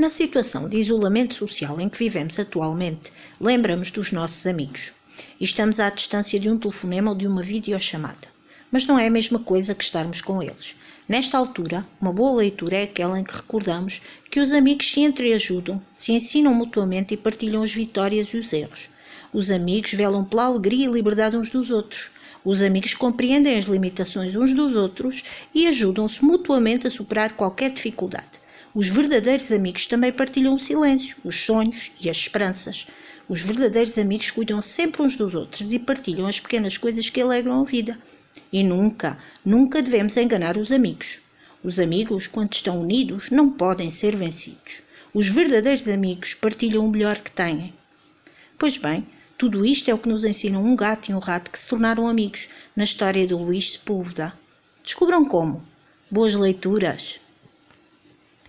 Na situação de isolamento social em que vivemos atualmente, lembramos dos nossos amigos e estamos à distância de um telefonema ou de uma videochamada. Mas não é a mesma coisa que estarmos com eles. Nesta altura, uma boa leitura é aquela em que recordamos que os amigos se entreajudam, se ensinam mutuamente e partilham as vitórias e os erros. Os amigos velam pela alegria e liberdade uns dos outros. Os amigos compreendem as limitações uns dos outros e ajudam-se mutuamente a superar qualquer dificuldade. Os verdadeiros amigos também partilham o silêncio, os sonhos e as esperanças. Os verdadeiros amigos cuidam sempre uns dos outros e partilham as pequenas coisas que alegram a vida. E nunca, nunca devemos enganar os amigos. Os amigos, quando estão unidos, não podem ser vencidos. Os verdadeiros amigos partilham o melhor que têm. Pois bem, tudo isto é o que nos ensinam um gato e um rato que se tornaram amigos na história de Luís Sepúlveda. Descubram como. Boas leituras!